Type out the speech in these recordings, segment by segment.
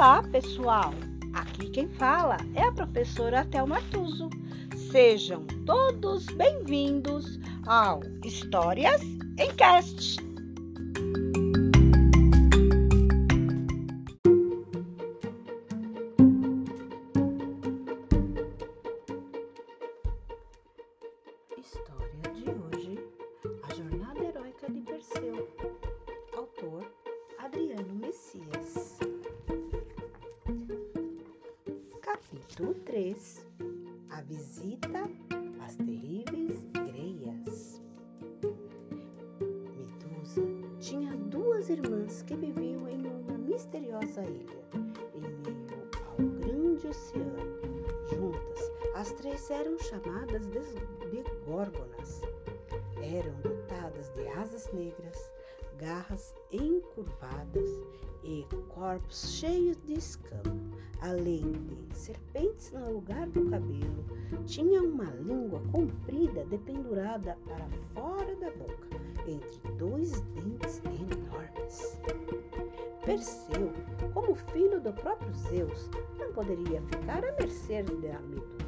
Olá, pessoal! Aqui quem fala é a professora Thelma Tuso. Sejam todos bem-vindos ao Histórias em Cast. Capítulo 3 A visita às terríveis greias. Medusa tinha duas irmãs que viviam em uma misteriosa ilha, em meio ao grande oceano. Juntas, as três eram chamadas de, de górgonas. Eram dotadas de asas negras, garras encurvadas e corpos cheios de escama. Além de serpentes no lugar do cabelo, tinha uma língua comprida dependurada para fora da boca, entre dois dentes enormes. Perseu, como filho do próprio Zeus, não poderia ficar à mercê da Medusa.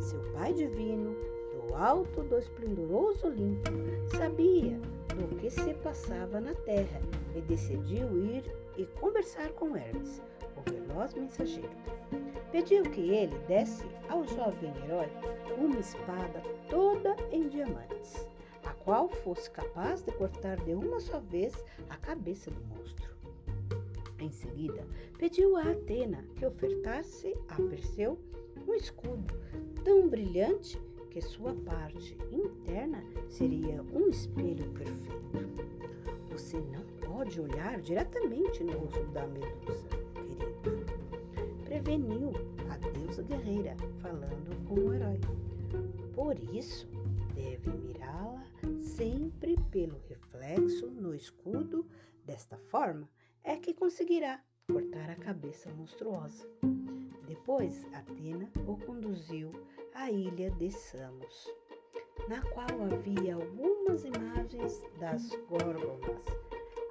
Seu pai divino, do alto do esplendoroso Olimpo, sabia do que se passava na terra e decidiu ir e conversar com Hermes, o veloz mensageiro. Pediu que ele desse ao jovem herói uma espada toda em diamantes, a qual fosse capaz de cortar de uma só vez a cabeça do monstro. Em seguida, pediu a Atena que ofertasse a Perseu um escudo tão brilhante que sua parte interna seria um espelho perfeito. Você não pode olhar diretamente no rosto da Medusa, querido. Preveniu a deusa guerreira, falando com o herói. Por isso, deve mirá-la sempre pelo reflexo no escudo. Desta forma, é que conseguirá cortar a cabeça monstruosa. Depois, Atena o conduziu à ilha de Samos, na qual havia algumas imagens das górgonas.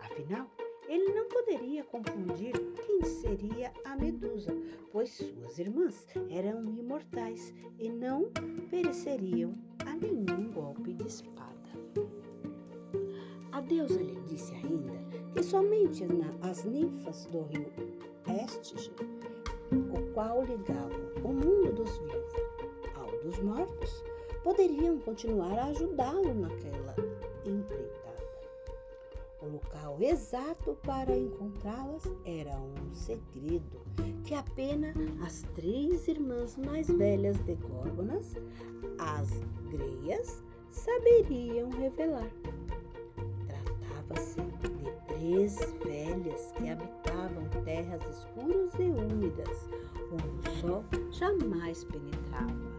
Afinal, ele não poderia confundir quem seria a Medusa, pois suas irmãs eram imortais e não pereceriam a nenhum golpe de espada. A deusa lhe disse ainda que somente as ninfas do rio Estige, o qual ligava o mundo dos vivos dos mortos, poderiam continuar a ajudá-lo naquela empreitada. O local exato para encontrá-las era um segredo que apenas as três irmãs mais velhas de Górgonas, as Greias, saberiam revelar. Tratava-se de três velhas que habitavam terras escuras e úmidas, onde o sol jamais penetrava,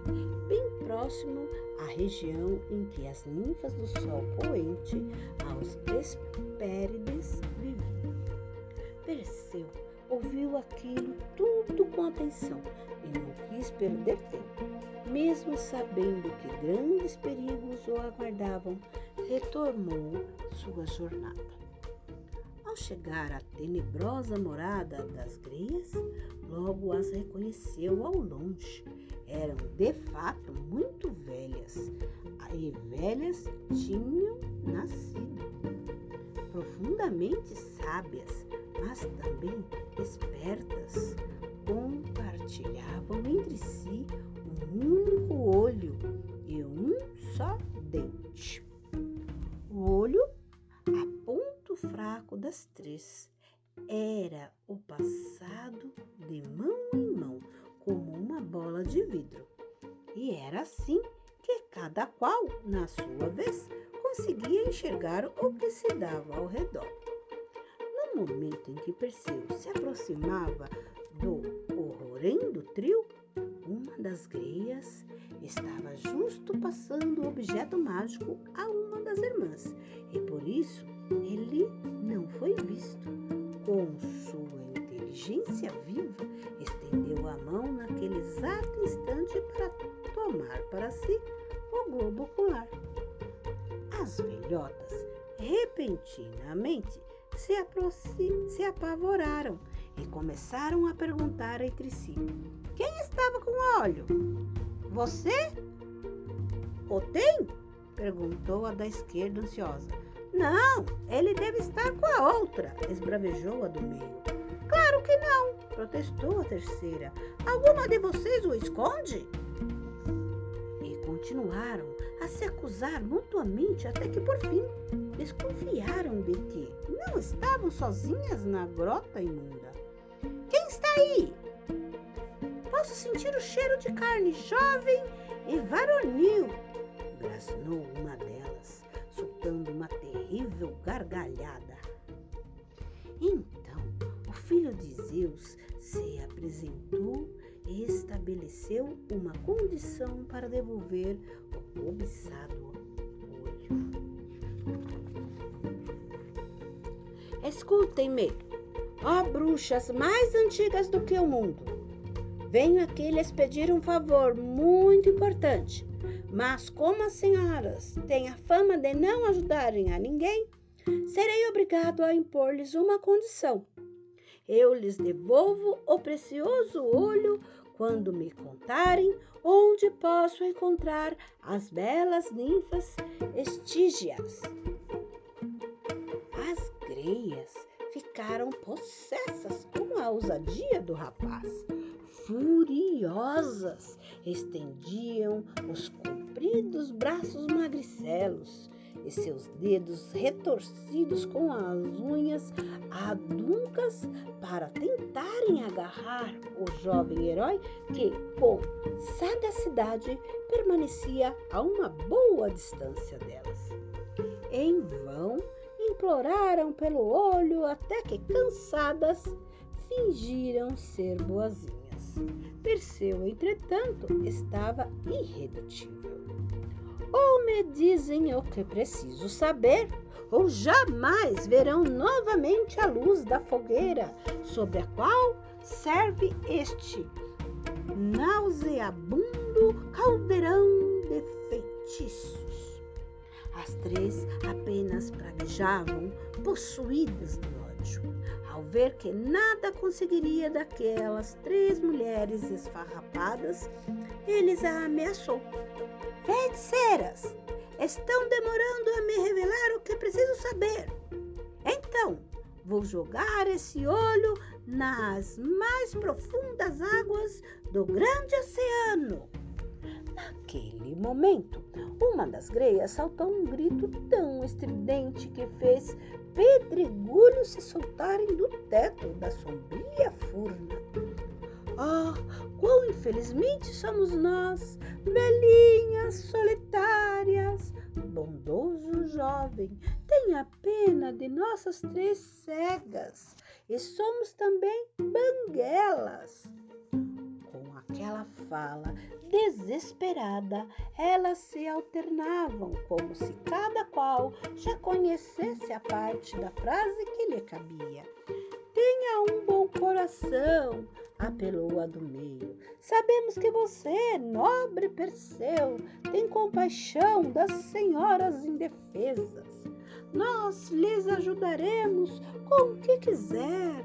próximo à região em que as ninfas do sol poente aos Hespérides viviam. Perseu ouviu aquilo tudo com atenção e não quis perder tempo. Mesmo sabendo que grandes perigos o aguardavam, retomou sua jornada. Ao chegar à tenebrosa morada das greias, logo as reconheceu ao longe. Eram de fato muito velhas, e velhas tinham nascido. Profundamente sábias, mas também espertas, qual, na sua vez, conseguia enxergar o que se dava ao redor. No momento em que Perseu se aproximava do horrorendo trio, uma das greias estava justo passando o objeto mágico a uma das irmãs e por isso ele não foi visto. Com sua inteligência viva, estendeu a mão naquele exato instante para tomar para si o globo ocular. As velhotas repentinamente se, se apavoraram e começaram a perguntar entre si: Quem estava com óleo? Você? O tem? perguntou a da esquerda ansiosa. Não, ele deve estar com a outra, esbravejou a do meio. Claro que não, protestou a terceira. Alguma de vocês o esconde? Continuaram a se acusar mutuamente até que por fim desconfiaram de que não estavam sozinhas na grota imunda. Quem está aí? Posso sentir o cheiro de carne jovem e varonil, grasnou uma delas, soltando uma terrível gargalhada. Então o filho de Zeus se apresentou estabeleceu uma condição para devolver o cobiçado olho. Escutem-me, ó bruxas mais antigas do que o mundo. Venho aqui lhes pedir um favor muito importante, mas como as senhoras têm a fama de não ajudarem a ninguém, serei obrigado a impor-lhes uma condição. Eu lhes devolvo o precioso olho quando me contarem onde posso encontrar as belas ninfas estígias sereias ficaram possessas com a ousadia do rapaz. Furiosas, estendiam os compridos braços magricelos e seus dedos retorcidos com as unhas aduncas para tentarem agarrar o jovem herói que, com sagacidade, permanecia a uma boa distância delas. Em vão, imploraram pelo olho até que, cansadas, fingiram ser boazinhas. Perseu, entretanto, estava irredutível. Ou me dizem o que preciso saber, ou jamais verão novamente a luz da fogueira sobre a qual serve este nauseabundo caldeirão de feitiço. As três apenas praguejavam, possuídas de ódio, ao ver que nada conseguiria daquelas três mulheres esfarrapadas, eles a ameaçou. Feiticeiras, estão demorando a me revelar o que preciso saber. Então, vou jogar esse olho nas mais profundas águas do grande oceano. Naquele momento, uma das greias saltou um grito tão estridente que fez pedregulhos se soltarem do teto da sombria furna. Ah, quão infelizmente somos nós, velhinhas solitárias! Bondoso jovem, tenha pena de nossas três cegas, e somos também banguelas. Com aquela fala, desesperada, elas se alternavam, como se cada qual já conhecesse a parte da frase que lhe cabia. Tenha um bom coração, apelou a do meio. Sabemos que você, nobre Perseu, tem compaixão das senhoras indefesas. Nós lhes ajudaremos com o que quiser,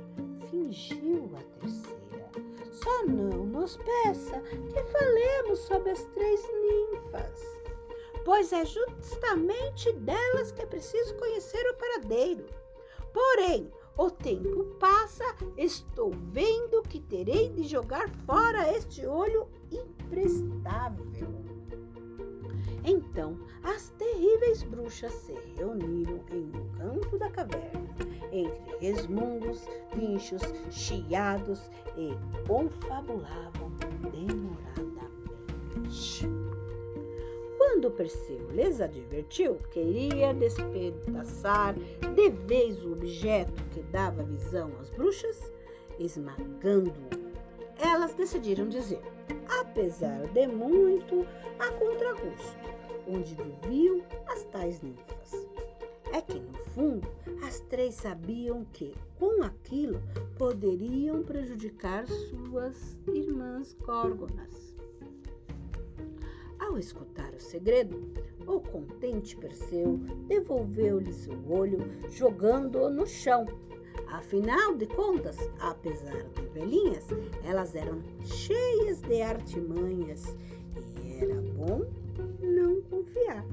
fingiu a terceira. Só não nos peça que falemos sobre as três ninfas, pois é justamente delas que é preciso conhecer o paradeiro. Porém, o tempo passa, estou vendo que terei de jogar fora este olho imprestável. Então as terríveis bruxas se reuniram em um canto da caverna, entre resmungos, guinchos, chiados e confabulavam demoradamente. Quando Perseu lhes advertiu que iria despedaçar de vez o objeto que dava visão às bruxas, esmagando-o, elas decidiram dizer: apesar de muito a contragosto, onde viviam as tais ninfas. É que, no fundo, as três sabiam que, com aquilo, poderiam prejudicar suas irmãs córgonas. Escutar o segredo, o contente Perseu devolveu-lhes o olho, jogando-o no chão, Afinal de contas, apesar de velhinhas, elas eram cheias de artimanhas e era bom não confiar.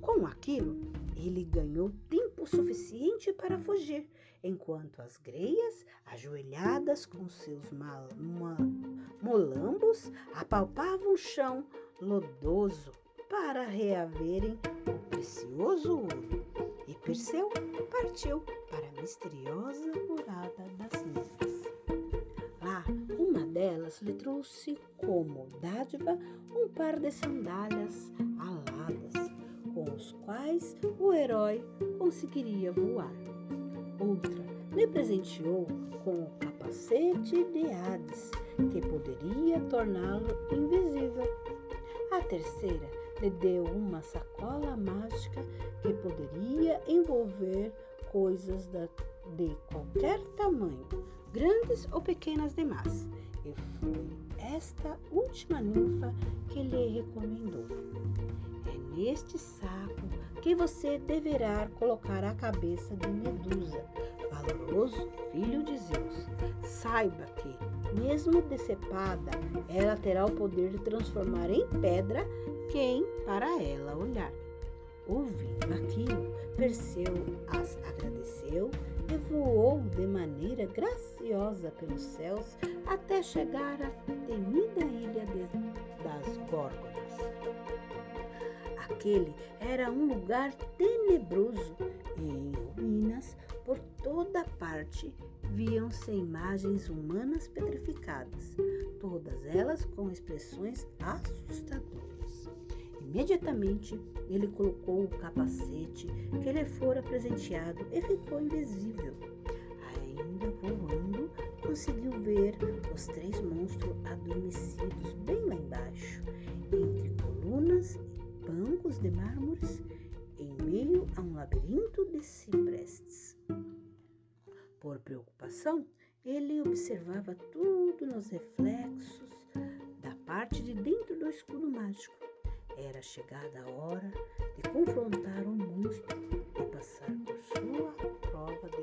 Com aquilo, ele ganhou tempo suficiente para fugir, enquanto as greias, ajoelhadas com seus molambos, apalpavam o chão lodoso para reaverem o precioso ouro. E Perseu partiu para a misteriosa morada das ninfas. Lá, uma delas lhe trouxe como dádiva um par de sandálias aladas, com os quais o herói conseguiria voar. Outra lhe presenteou com o capacete de Hades, que poderia torná-lo invisível. A terceira lhe deu uma sacola mágica que poderia envolver coisas de qualquer tamanho, grandes ou pequenas demais. E foi esta última ninfa que lhe recomendou. É neste saco que você deverá colocar a cabeça de Medusa, valoroso filho de Zeus. Saiba que, mesmo decepada, ela terá o poder de transformar em pedra quem para ela olhar. Ouvindo aquilo, Perseu as agradeceu e voou de maneira graciosa pelos céus até chegar à temida ilha de, das Górgonas. Aquele era um lugar tenebroso e em ruínas por toda parte viam-se imagens humanas petrificadas, todas elas com expressões assustadoras. Imediatamente ele colocou o capacete que lhe fora presenteado e ficou invisível. Ainda voando, conseguiu ver os três monstros adormecidos bem lá embaixo, entre colunas e bancos de mármores, a um labirinto de ciprestes. Por preocupação, ele observava tudo nos reflexos da parte de dentro do escudo mágico era chegada a hora de confrontar o monstro e passar por sua prova de